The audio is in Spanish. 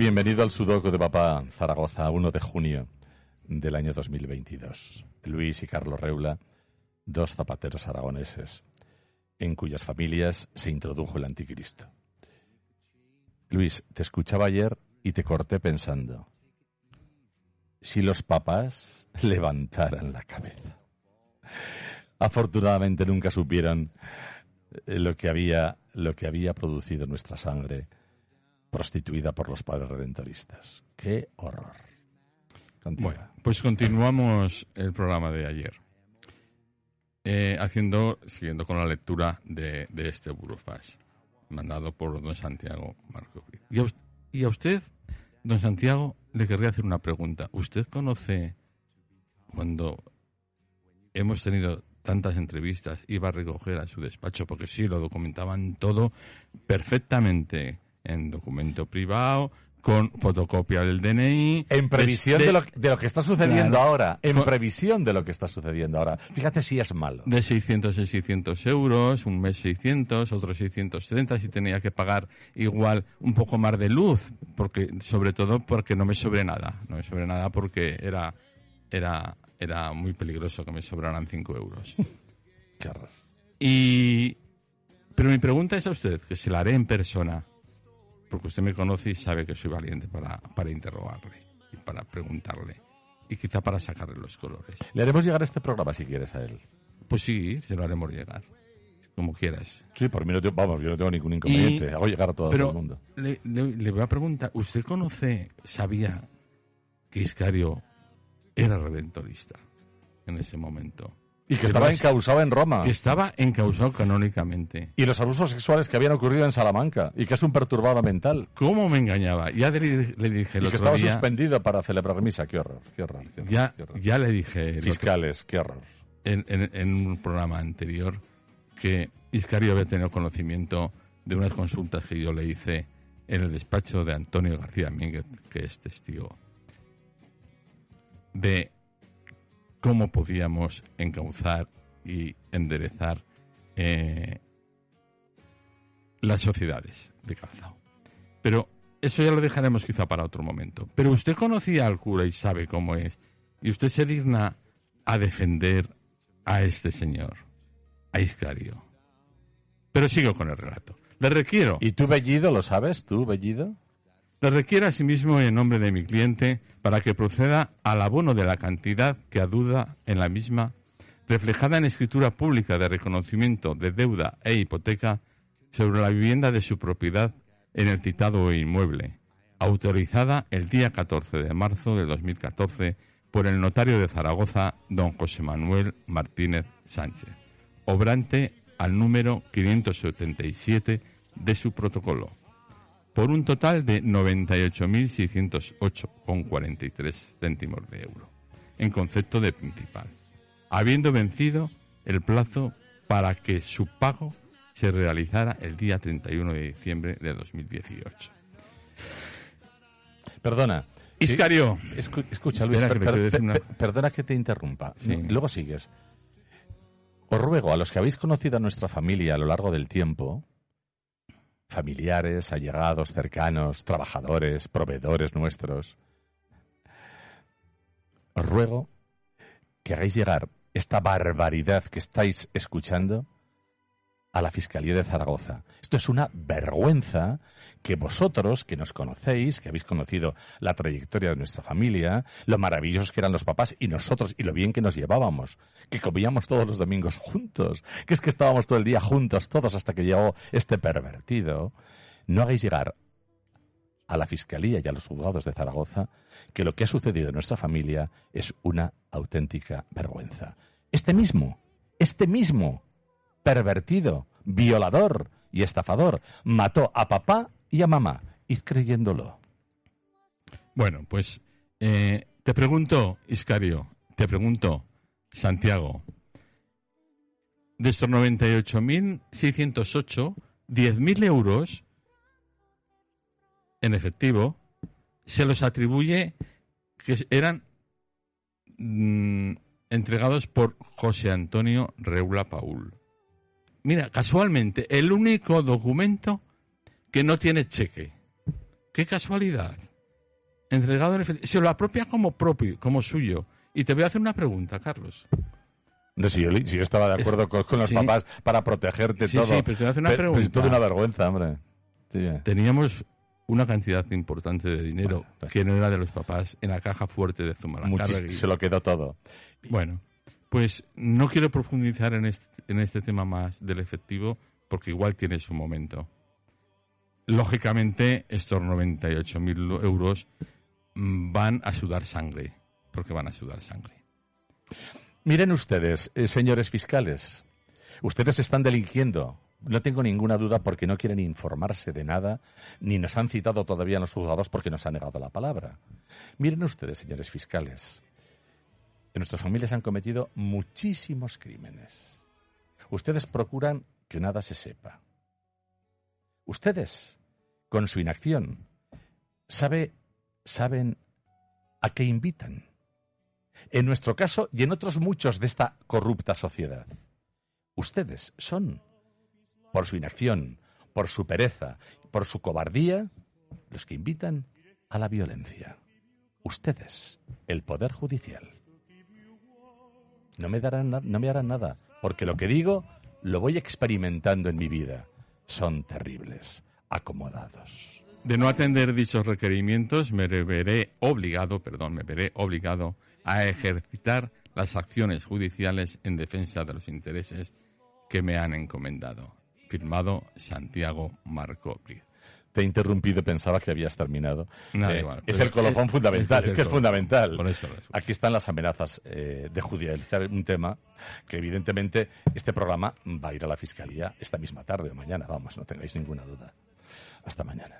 Bienvenido al Sudoku de Papá Zaragoza, 1 de junio del año 2022. Luis y Carlos Reula, dos zapateros aragoneses, en cuyas familias se introdujo el anticristo. Luis, te escuchaba ayer y te corté pensando, si los papás levantaran la cabeza. Afortunadamente nunca supieron lo que había, lo que había producido nuestra sangre prostituida por los padres redentoristas. ¡Qué horror! Bueno, pues continuamos el programa de ayer. Eh, haciendo, siguiendo con la lectura de, este burofax, mandado por don Santiago Marco. Y a, y a usted, don Santiago, le querría hacer una pregunta. ¿Usted conoce cuando hemos tenido tantas entrevistas, iba a recoger a su despacho, porque sí, lo documentaban todo perfectamente en documento privado, con fotocopia del DNI. En previsión de, lo, de, lo, que está sucediendo ahora. En previsión de lo que está sucediendo ahora. Fíjate si es malo. De 600 en 600 euros, un mes 600, otro 630, si tenía que pagar igual un poco más de luz, porque sobre todo porque no me sobre nada. No me sobre nada porque era, era, era muy peligroso que me sobraran 5 euros. Qué. Y... Pero mi pregunta es a usted, que se la haré en persona porque usted me conoce y sabe que soy valiente para, para interrogarle y para preguntarle y quizá para sacarle los colores. Le haremos llegar este programa si quieres a él. Pues sí, se lo haremos llegar. Como quieras. Sí, por mí no tengo, vamos, yo no tengo ningún inconveniente. Hago llegar a todo, el mundo. Le, le, voy a preguntar, ¿usted conoce, sabía que Iscario era redentorista en ese momento? Y que estaba encausado en Roma. Que estaba encausado canónicamente. Y los abusos sexuales que habían ocurrido en Salamanca. Y que es un perturbado mental. ¿Cómo me engañaba? Ya le, dije el y que estaba suspendido para celebrar misa. Qué horror, qué horror. ya, ya le dije... Fiscales, qué horror. En, en, un programa anterior que Iscario había tenido conocimiento de unas consultas que yo le hice en el despacho de Antonio García Mínguez, que es testigo de cómo podíamos encauzar y enderezar eh, las sociedades de Calzado. Pero eso ya lo dejaremos quizá para otro momento. Pero usted conocía al cura y sabe cómo es. Y usted se digna a defender a este señor, a Iscario. Pero sigo con el relato. Le requiero. ¿Y tú, Bellido, lo sabes? ¿Tú, Bellido? Le requiere asimismo en nombre de mi cliente para que proceda al abono de la cantidad que aduda en la misma, reflejada en escritura pública de reconocimiento de deuda e hipoteca sobre la vivienda de su propiedad en el citado inmueble, autorizada el día 14 de marzo de 2014 por el notario de Zaragoza, don José Manuel Martínez Sánchez, obrante al número 577 de su protocolo por un total de 98.608,43 céntimos de euro, en concepto de principal, habiendo vencido el plazo para que su pago se realizara el día 31 de diciembre de 2018. Perdona. Iscario. escucha, Luis, perdona que te interrumpa. Luego sigues. Os ruego a los que habéis conocido a nuestra familia a lo largo del tiempo, familiares, allegados, cercanos, trabajadores, proveedores nuestros. Os ruego que hagáis llegar esta barbaridad que estáis escuchando a la Fiscalía de Zaragoza. Esto es una vergüenza que vosotros, que nos conocéis, que habéis conocido la trayectoria de nuestra familia, lo maravillosos que eran los papás y nosotros y lo bien que nos llevábamos, que comíamos todos los domingos juntos, que es que estábamos todo el día juntos todos hasta que llegó este pervertido, no hagáis llegar a la Fiscalía y a los juzgados de Zaragoza que lo que ha sucedido en nuestra familia es una auténtica vergüenza. Este mismo, este mismo pervertido, violador y estafador. Mató a papá y a mamá. Y creyéndolo. Bueno, pues eh, te pregunto, Iscario, te pregunto, Santiago, de estos 98.608, 10.000 euros en efectivo se los atribuye que eran mm, entregados por José Antonio Reula Paul. Mira, casualmente, el único documento que no tiene cheque. Qué casualidad. Entregado en efectivo. Se lo apropia como propio, como suyo. Y te voy a hacer una pregunta, Carlos. No, si yo, si yo estaba de acuerdo con, con los Sí. papás para protegerte Sí, todo. sí, pero te voy a hacer una Pero- pero es pregunta. toda una vergüenza, hombre. Sí. Teníamos una cantidad importante de dinero Bueno, pues- que no era de los papás en la caja fuerte de Zumalacárregui. se lo quedó todo. Bueno, pues no quiero profundizar en este, tema más del efectivo porque igual tiene su momento. Lógicamente, estos 98.000 euros mm, van a sudar sangre, porque van a sudar sangre. Miren ustedes, eh, señores fiscales, ustedes están delinquiendo. No tengo ninguna duda porque no quieren informarse de nada, ni nos han citado todavía en los juzgados porque nos han negado la palabra. Miren ustedes, señores fiscales, en nuestras familias han cometido muchísimos crímenes. Ustedes procuran que nada se sepa. Ustedes, con su inacción, sabe, saben a qué invitan en nuestro caso y en otros muchos de esta corrupta sociedad. Ustedes son, por su inacción, por su pereza, por su cobardía, los que invitan a la violencia. Ustedes, el Poder Judicial. No me, darán no me harán nada, porque lo que digo lo voy experimentando en mi vida. Son terribles, acomodados. De no atender dichos requerimientos, me veré obligado, perdón, me veré obligado a ejercitar las acciones judiciales en defensa de los intereses que me han encomendado. Firmado Santiago Marco Briz. Te he interrumpido, pensaba que habías terminado. Nada, Eh, igual, es el colofón es- fundamental, es es, que es fundamental. Por eso lo escucho. Aquí están las amenazas eh, de judicializar un tema que evidentemente este programa va a ir a la Fiscalía esta misma tarde o mañana, vamos, no tengáis ninguna duda. Hasta mañana.